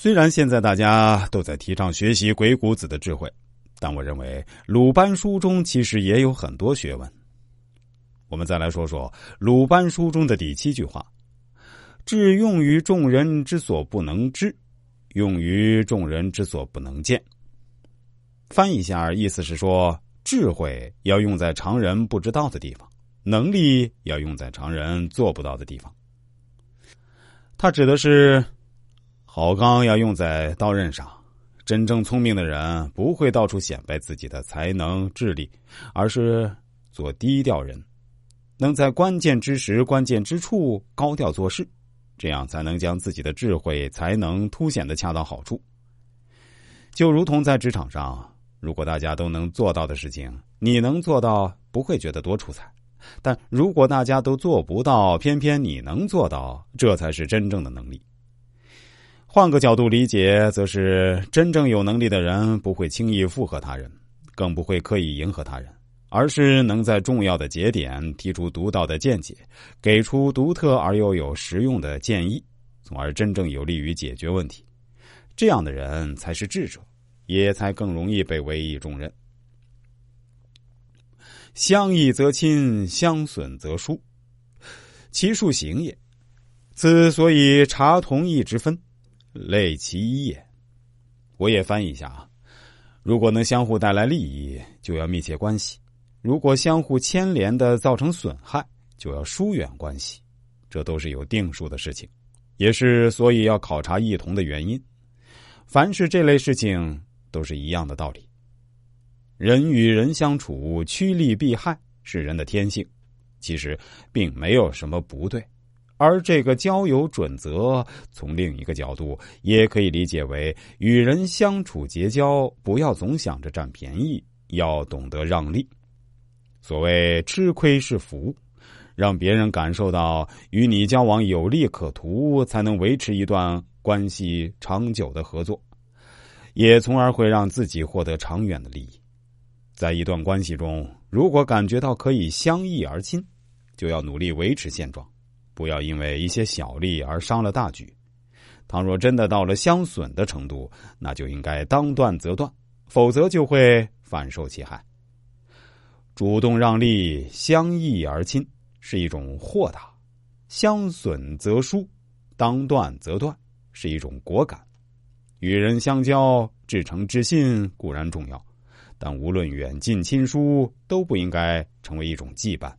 虽然现在大家都在提倡学习鬼谷子的智慧，但我认为鲁班书中其实也有很多学问。我们再来说说鲁班书中的第七句话：“智用于众人之所不能知，用于众人之所不能见。”翻译一下，意思是说，智慧要用在常人不知道的地方，能力要用在常人做不到的地方。他指的是。好钢要用在刀刃上，真正聪明的人不会到处显摆自己的才能、智力，而是做低调人，能在关键之时、关键之处高调做事，这样才能将自己的智慧、才能凸显的恰到好处。就如同在职场上，如果大家都能做到的事情，你能做到，不会觉得多出彩；但如果大家都做不到，偏偏你能做到，这才是真正的能力。换个角度理解，则是真正有能力的人不会轻易附和他人，更不会刻意迎合他人，而是能在重要的节点提出独到的见解，给出独特而又有实用的建议，从而真正有利于解决问题。这样的人才是智者，也才更容易被委以重任。相益则亲，相损则疏，其数行也。此所以察同义之分。类其一也，我也翻译一下啊。如果能相互带来利益，就要密切关系；如果相互牵连的造成损害，就要疏远关系。这都是有定数的事情，也是所以要考察异同的原因。凡是这类事情，都是一样的道理。人与人相处，趋利避害是人的天性，其实并没有什么不对。而这个交友准则，从另一个角度也可以理解为：与人相处结交，不要总想着占便宜，要懂得让利。所谓吃亏是福，让别人感受到与你交往有利可图，才能维持一段关系长久的合作，也从而会让自己获得长远的利益。在一段关系中，如果感觉到可以相依而亲，就要努力维持现状。不要因为一些小利而伤了大局。倘若真的到了相损的程度，那就应该当断则断，否则就会反受其害。主动让利，相益而亲，是一种豁达；相损则疏，当断则断，是一种果敢。与人相交，至诚至信固然重要，但无论远近亲疏，都不应该成为一种羁绊。